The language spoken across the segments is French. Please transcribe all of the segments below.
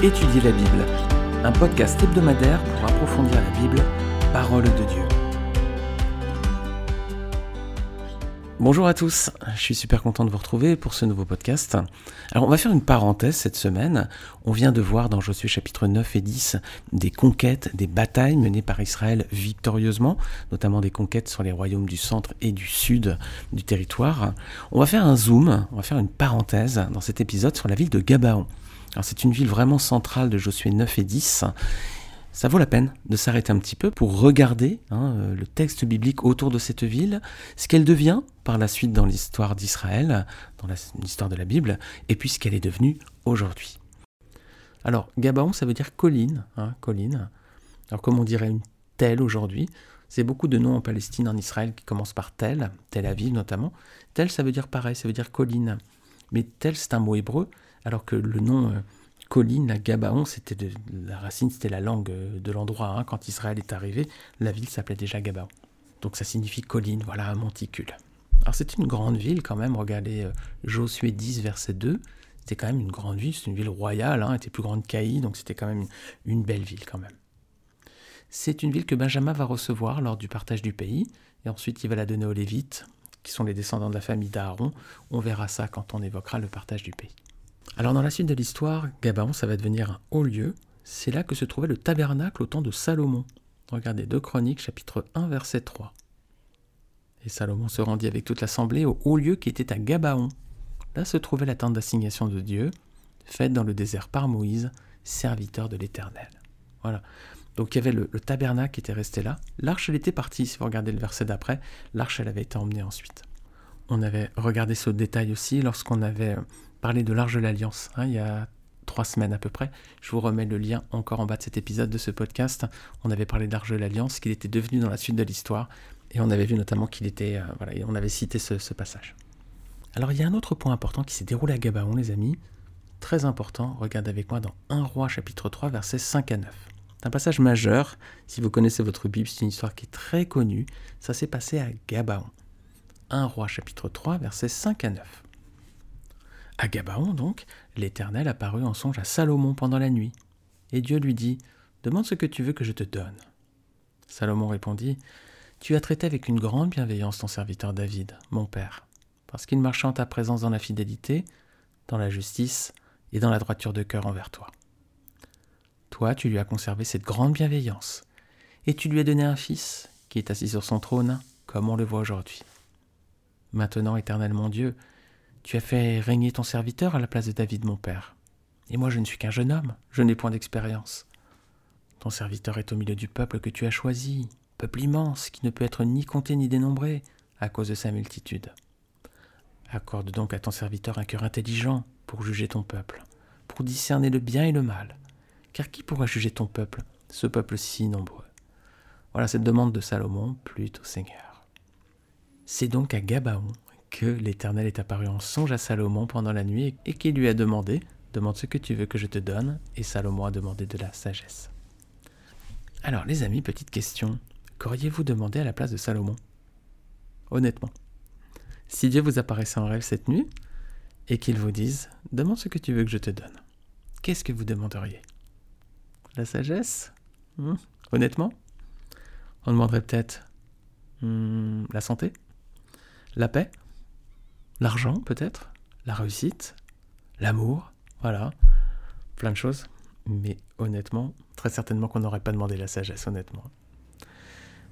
Étudier la Bible, un podcast hebdomadaire pour approfondir la Bible, parole de Dieu. Bonjour à tous, je suis super content de vous retrouver pour ce nouveau podcast. Alors on va faire une parenthèse cette semaine. On vient de voir dans Josué chapitre 9 et 10 des conquêtes, des batailles menées par Israël victorieusement, notamment des conquêtes sur les royaumes du centre et du sud du territoire. On va faire un zoom, on va faire une parenthèse dans cet épisode sur la ville de Gabaon c'est une ville vraiment centrale de Josué 9 et 10. Ça vaut la peine de s'arrêter un petit peu pour regarder hein, euh, le texte biblique autour de cette ville, ce qu'elle devient par la suite dans l'histoire d'Israël, dans l'histoire de la Bible, et puis ce qu'elle est devenue aujourd'hui. Alors, Gabaon, ça veut dire colline, hein, colline. Alors, comme on dirait une telle aujourd'hui, c'est beaucoup de noms en Palestine, en Israël, qui commencent par tel, Tel Aviv notamment. Tel, ça veut dire pareil, ça veut dire colline. Mais tel, c'est un mot hébreu alors que le nom euh, colline, la Gabaon, c'était la racine, c'était la langue euh, de l'endroit. Hein. Quand Israël est arrivé, la ville s'appelait déjà Gabaon. Donc ça signifie colline, voilà, un monticule. Alors c'est une grande ville quand même, regardez euh, Josué 10, verset 2, c'était quand même une grande ville, c'est une ville royale, hein, était plus grande qu'Aï, donc c'était quand même une, belle ville quand même. C'est une ville que Benjamin va recevoir lors du partage du pays, et ensuite il va la donner aux Lévites, qui sont les descendants de la famille d'Aaron. On verra ça quand on évoquera le partage du pays. Alors dans la suite de l'histoire, Gabaon, ça va devenir un haut lieu. C'est là que se trouvait le tabernacle au temps de Salomon. Regardez 2 Chroniques chapitre 1 verset 3. Et Salomon se rendit avec toute l'assemblée au haut lieu qui était à Gabaon. Là se trouvait la tente d'assignation de Dieu, faite dans le désert par Moïse, serviteur de l'Éternel. Voilà. Donc il y avait le, le, tabernacle qui était resté là. L'arche, elle était partie, si vous regardez le verset d'après. L'arche, elle avait été emmenée ensuite. On avait regardé ce détail aussi lorsqu'on avait parler de l'Arche de l'Alliance, hein, il y a trois semaines à peu près. Je vous remets le lien encore en bas de cet épisode de ce podcast. On avait parlé d'Arche de l'Alliance, qu'il était devenu dans la suite de l'histoire, et on avait vu notamment qu'il était, euh, voilà, on avait cité ce, passage. Alors il y a un autre point important qui s'est déroulé à Gabaon, les amis, très important. Regardez avec moi dans 1 Roi chapitre 3 versets 5 à 9. C'est un passage majeur. Si vous connaissez votre Bible, c'est une histoire qui est très connue. Ça s'est passé à Gabaon. 1 Roi chapitre 3 versets 5 à 9. À Gabaon, donc, l'Éternel apparut en songe à Salomon pendant la nuit. Et Dieu lui dit Demande ce que tu veux que je te donne. Salomon répondit Tu as traité avec une grande bienveillance ton serviteur David, mon père, parce qu'il marchait en ta présence dans la fidélité, dans la justice et dans la droiture de cœur envers toi. Toi, tu lui as conservé cette grande bienveillance, et tu lui as donné un fils qui est assis sur son trône, comme on le voit aujourd'hui. Maintenant, éternel mon Dieu, tu as fait régner ton serviteur à la place de David mon père. Et moi je ne suis qu'un jeune homme, je n'ai point d'expérience. Ton serviteur est au milieu du peuple que tu as choisi, peuple immense qui ne peut être ni compté ni dénombré à cause de sa multitude. Accorde donc à ton serviteur un cœur intelligent pour juger ton peuple, pour discerner le bien et le mal. Car qui pourra juger ton peuple, ce peuple si nombreux? Voilà cette demande de Salomon, plût au Seigneur. C'est donc à Gabaon que l'Éternel est apparu en songe à Salomon pendant la nuit et qu'il lui a demandé Demande ce que tu veux que je te donne. Et Salomon a demandé de la sagesse. Alors, les amis, petite question. Qu'auriez-vous demandé à la place de Salomon? Honnêtement. Si Dieu vous apparaissait en rêve cette nuit et qu'il vous dise Demande ce que tu veux que je te donne, qu'est-ce que vous demanderiez? La sagesse? Hmm Honnêtement? On demanderait peut-être hmm, la santé? La paix? L'argent, peut-être, la réussite, l'amour, voilà, plein de choses. Mais honnêtement, très certainement qu'on n'aurait pas demandé la sagesse, honnêtement.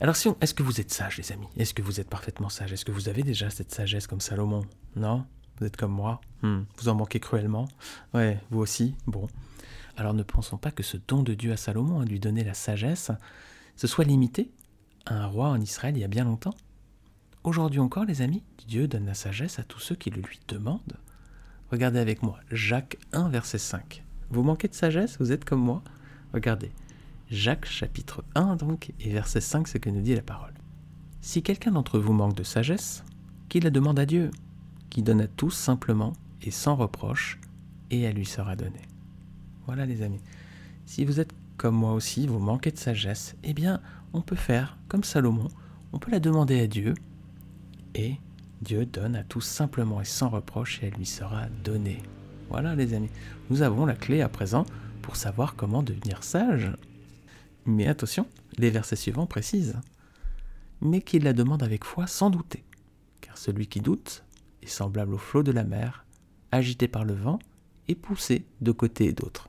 Alors, si est-ce que vous êtes sage, les amis? Est-ce que vous êtes parfaitement sage? Est-ce que vous avez déjà cette sagesse comme Salomon? Non? Vous êtes comme moi? Hmm. Vous en manquez cruellement? Ouais, vous aussi? Bon. Alors ne pensons pas que ce don de Dieu à Salomon, à lui donner la sagesse, ce soit limité à un roi en Israël il y a bien longtemps? Aujourd'hui encore, les amis, Dieu donne la sagesse à tous ceux qui le lui demandent. Regardez avec moi, Jacques 1, verset 5. Vous manquez de sagesse Vous êtes comme moi Regardez, Jacques chapitre 1 donc, et verset 5, ce que nous dit la parole. Si quelqu'un d'entre vous manque de sagesse, qu'il la demande à Dieu, qui donne à tous simplement et sans reproche, et elle lui sera donnée. Voilà les amis. Si vous êtes comme moi aussi, vous manquez de sagesse, eh bien, on peut faire comme Salomon, on peut la demander à Dieu, et Dieu donne à tous simplement et sans reproche et elle lui sera donnée. Voilà les amis, nous avons la clé à présent pour savoir comment devenir sage. Mais attention, les versets suivants précisent mais qu'il la demande avec foi sans douter, car celui qui doute est semblable au flot de la mer, agité par le vent et poussé de côté et d'autre.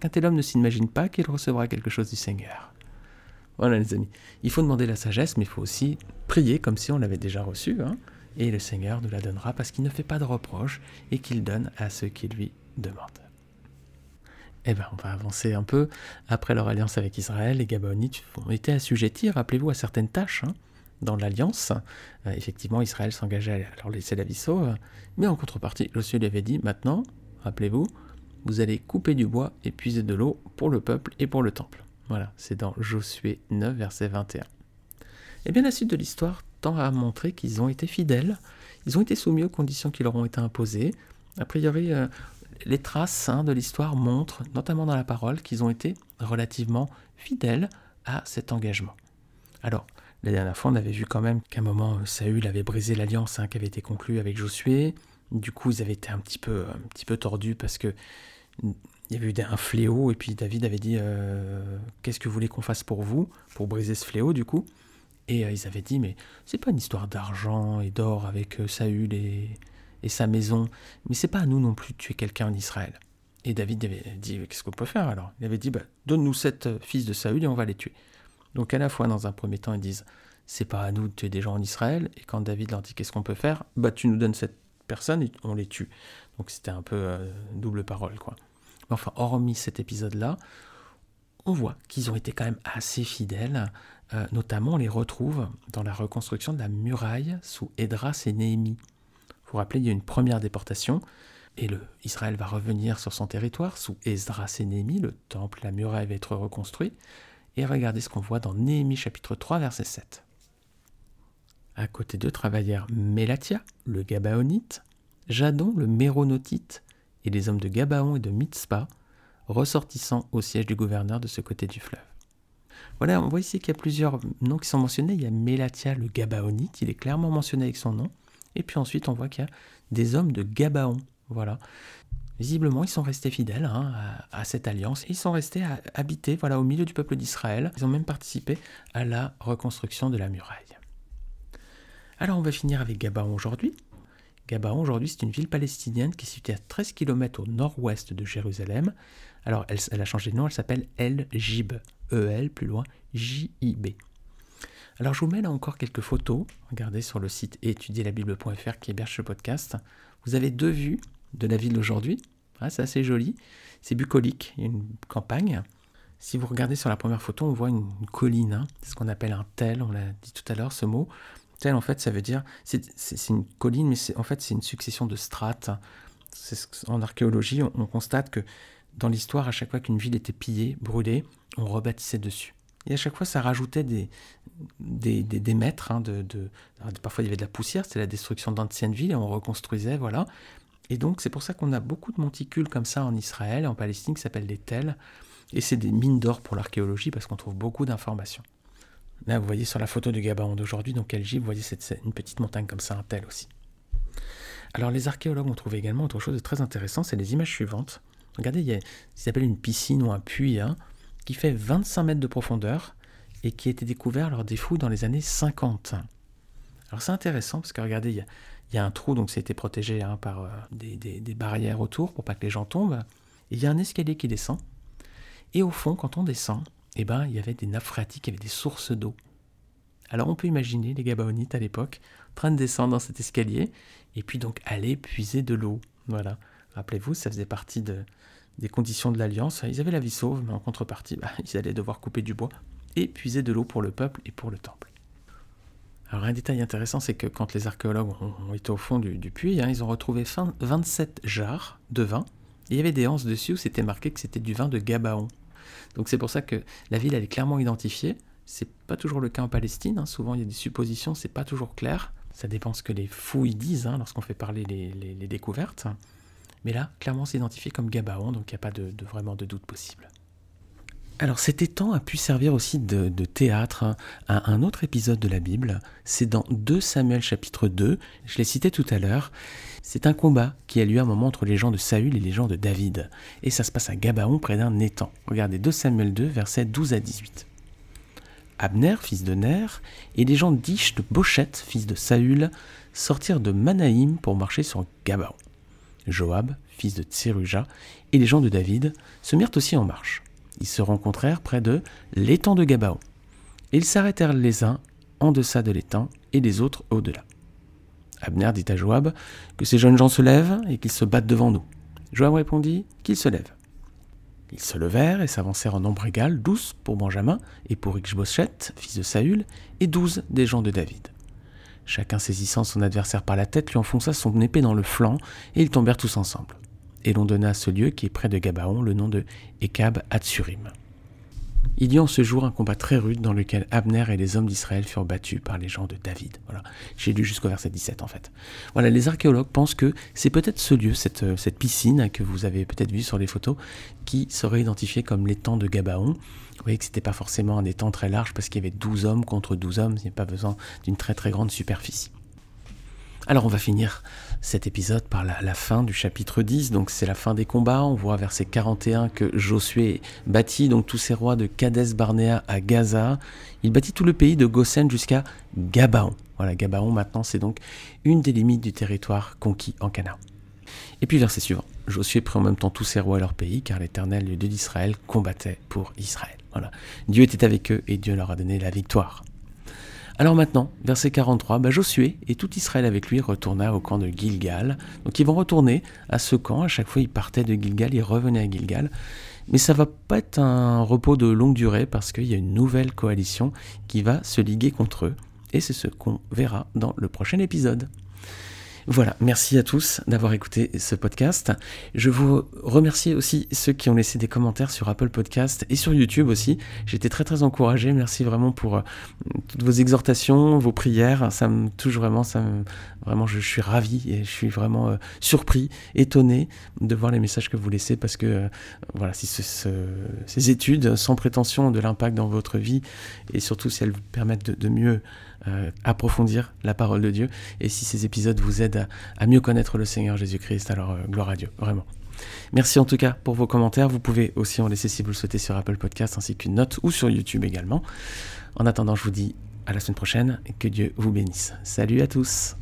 Qu'un tel homme ne s'imagine pas qu'il recevra quelque chose du Seigneur. Voilà les amis, il faut demander la sagesse, mais il faut aussi prier comme si on l'avait déjà reçu, hein, et le Seigneur nous la donnera parce qu'il ne fait pas de reproches et qu'il donne à ceux qui lui demandent. Eh bien, on va avancer un peu. Après leur alliance avec Israël, les Gabonites ont été assujettis, rappelez-vous, à certaines tâches hein, dans l'alliance. Euh, effectivement, Israël s'engageait à leur laisser la vie sauve, mais en contrepartie, Josué lui avait dit maintenant, rappelez-vous, vous allez couper du bois et puiser de l'eau pour le peuple et pour le temple. Voilà, c'est dans Josué 9, verset 21. Eh bien, la suite de l'histoire tend à montrer qu'ils ont été fidèles, ils ont été soumis aux conditions qui leur ont été imposées. A priori, euh, les traces hein, de l'histoire montrent, notamment dans la parole, qu'ils ont été relativement fidèles à cet engagement. Alors, la dernière fois, on avait vu quand même qu'à un moment, Saül avait brisé l'alliance hein, qui avait été conclue avec Josué. Du coup, ils avaient été un petit peu, un petit peu tordus parce que il y avait eu un fléau et puis David avait dit euh, qu'est-ce que vous voulez qu'on fasse pour vous pour briser ce fléau du coup? Et euh, ils avaient dit mais c'est pas une histoire d'argent et d'or avec euh, Saül et, sa maison. Mais c'est pas à nous non plus de tuer quelqu'un en Israël. Et David avait dit Qu'est-ce qu'on peut faire alors? Il avait dit bah, Donne-nous sept fils de Saül et on va les tuer. Donc à la fois, dans un premier temps, ils disent C'est pas à nous de tuer des gens en Israël. Et quand David leur dit Qu'est-ce qu'on peut faire? Bah, tu nous donnes cette personne et on les tue. Donc c'était un peu double parole, quoi. Mais enfin, hormis cet épisode-là, on voit qu'ils ont été quand même assez fidèles. Euh, notamment, on les retrouve dans la reconstruction de la muraille sous Edras et Néhémie. Vous vous rappelez, il y a une première déportation, et le, Israël va revenir sur son territoire sous Esdras et Néhémie, le temple, la muraille va être reconstruit. Et regardez ce qu'on voit dans Néhémie chapitre 3, verset 7. À côté d'eux travaillèrent Mélatia, le Gabaonite, Jadon, le Méronotite, et les hommes de Gabaon et de Mitzpah, ressortissant au siège du gouverneur de ce côté du fleuve. Voilà, on voit ici qu'il y a plusieurs noms qui sont mentionnés. Il y a Mélatia, le Gabaonite, il est clairement mentionné avec son nom. Et puis ensuite, on voit qu'il y a des hommes de Gabaon. Voilà. Visiblement, ils sont restés fidèles hein, à, cette alliance. Ils sont restés à habiter voilà, au milieu du peuple d'Israël. Ils ont même participé à la reconstruction de la muraille. Alors, on va finir avec Gabaon aujourd'hui. Gabaon, aujourd'hui, c'est une ville palestinienne qui est située à 13 km au nord-ouest de Jérusalem. Alors, elle, a changé de nom, elle s'appelle El Jib. E-L, plus loin, J-I-B. Alors je vous mets là encore quelques photos. Regardez sur le site étudierlabible.fr qui héberge ce podcast. Vous avez deux vues de la ville d'aujourd'hui. Ah, c'est assez joli. C'est bucolique, il y a une campagne. Si vous regardez sur la première photo, on voit une, colline. Hein. C'est ce qu'on appelle un tel, on l'a dit tout à l'heure, ce mot. Tel, en fait, ça veut dire. C'est une colline, mais en fait, c'est une succession de strates. En archéologie, on constate que dans l'histoire, à chaque fois qu'une ville était pillée, brûlée, on rebâtissait dessus. Et à chaque fois, ça rajoutait des, des, des, mètres. Hein, parfois, il y avait de la poussière, c'était la destruction d'anciennes villes, et on reconstruisait, voilà. Et donc, c'est pour ça qu'on a beaucoup de monticules comme ça en Israël et en Palestine qui s'appellent des tels. Et c'est des mines d'or pour l'archéologie parce qu'on trouve beaucoup d'informations. Là, vous voyez sur la photo du Gabaon d'aujourd'hui, donc LG, vous voyez cette, une petite montagne comme ça, un tel aussi. Alors, les archéologues ont trouvé également autre chose de très intéressant, c'est les images suivantes. Regardez, il y a ce qu'ils appellent une piscine ou un puits, hein, qui fait 25 mètres de profondeur et qui a été découvert lors des fouilles dans les années 50. Alors c'est intéressant parce que regardez, il y, a, un trou, donc c'était protégé hein, par euh, des, barrières autour pour pas que les gens tombent. il y a un escalier qui descend. Et au fond, quand on descend, eh ben, il y avait des nappes phréatiques, il y avait des sources d'eau. Alors on peut imaginer les Gabaonites à l'époque en train de descendre dans cet escalier et puis donc aller puiser de l'eau. Voilà. Rappelez-vous, ça faisait partie de, des conditions de l'alliance. Ils avaient la vie sauve, mais en contrepartie, bah, ils allaient devoir couper du bois et puiser de l'eau pour le peuple et pour le temple. Alors un détail intéressant, c'est que quand les archéologues ont, été au fond du, puits, hein, ils ont retrouvé 27 jarres de vin, et il y avait des anses dessus où c'était marqué que c'était du vin de Gabaon. Donc c'est pour ça que la ville elle est clairement identifiée. C'est pas toujours le cas en Palestine. Hein. Souvent il y a des suppositions, c'est pas toujours clair. Ça dépend ce que les fouilles disent hein, lorsqu'on fait parler les, découvertes. Mais là, clairement, c'est identifié comme Gabaon, donc il n'y a pas de, vraiment de doute possible. Alors cet étang a pu servir aussi de, théâtre à un autre épisode de la Bible. C'est dans 2 Samuel chapitre 2, je l'ai cité tout à l'heure. C'est un combat qui a lieu à un moment entre les gens de Saül et les gens de David. Et ça se passe à Gabaon près d'un étang. Regardez 2 Samuel 2, versets 12 à 18. Abner, fils de Ner, et les gens d'Ish de Bochette, fils de Saül, sortirent de Manaïm pour marcher sur Gabaon. Joab, fils de Tseruja, et les gens de David se mirent aussi en marche ils se rencontrèrent près de l'étang de Gabaon. ils s'arrêtèrent les uns en deçà de l'étang et les autres au-delà. Abner dit à Joab que ces jeunes gens se lèvent et qu'ils se battent devant nous. Joab répondit qu'ils se lèvent. Ils se levèrent et s'avancèrent en nombre égal, douze pour Benjamin et pour Ishbosheth, fils de Saül, et douze des gens de David. Chacun saisissant son adversaire par la tête lui enfonça son épée dans le flanc, et ils tombèrent tous ensemble et l'on donna à ce lieu qui est près de Gabaon le nom de Ekab Hatsurim. Il y a en ce jour un combat très rude dans lequel Abner et les hommes d'Israël furent battus par les gens de David. Voilà. J'ai lu jusqu'au verset 17 en fait. Voilà, les archéologues pensent que c'est peut-être ce lieu, cette, euh, cette piscine que vous avez peut-être vu sur les photos, qui serait identifié comme l'étang de Gabaon. Vous voyez que c'était pas forcément un étang très large parce qu'il y avait 12 hommes contre 12 hommes, il n'y a pas besoin d'une très très grande superficie. Alors on va finir cet épisode par la, fin du chapitre 10, donc c'est la fin des combats, on voit verset 41 que Josué bâtit donc tous ses rois de Kadès Barnéa à Gaza, il bâtit tout le pays de Goshen jusqu'à Gabaon. Voilà, Gabaon maintenant c'est donc une des limites du territoire conquis en Canaan. Et puis verset suivant, Josué prit en même temps tous ses rois et leur pays, car l'Éternel, le Dieu d'Israël, combattait pour Israël. Voilà. Dieu était avec eux et Dieu leur a donné la victoire. Alors maintenant, verset 43, bah Josué et tout Israël avec lui retourna au camp de Gilgal. Donc ils vont retourner à ce camp, à chaque fois ils partaient de Gilgal, ils revenaient à Gilgal. Mais ça va pas être un repos de longue durée parce qu'il y a une nouvelle coalition qui va se liguer contre eux. Et c'est ce qu'on verra dans le prochain épisode. Voilà, merci à tous d'avoir écouté ce podcast. Je vous remercie aussi ceux qui ont laissé des commentaires sur Apple Podcast et sur YouTube aussi. J'étais très très encouragé. Merci vraiment pour euh, toutes vos exhortations, vos prières. Ça me touche vraiment. Ça vraiment, je, suis ravi et je suis vraiment euh, surpris, étonné de voir les messages que vous laissez parce que euh, voilà, si ces études sans prétention ont de l'impact dans votre vie et surtout si elles vous permettent de mieux euh, approfondir la parole de Dieu. Et si ces épisodes vous aident à, mieux connaître le Seigneur Jésus-Christ, alors euh, gloire à Dieu, vraiment. Merci en tout cas pour vos commentaires. Vous pouvez aussi en laisser si vous le souhaitez sur Apple Podcast ainsi qu'une note ou sur YouTube également. En attendant, je vous dis à la semaine prochaine que Dieu vous bénisse. Salut à tous.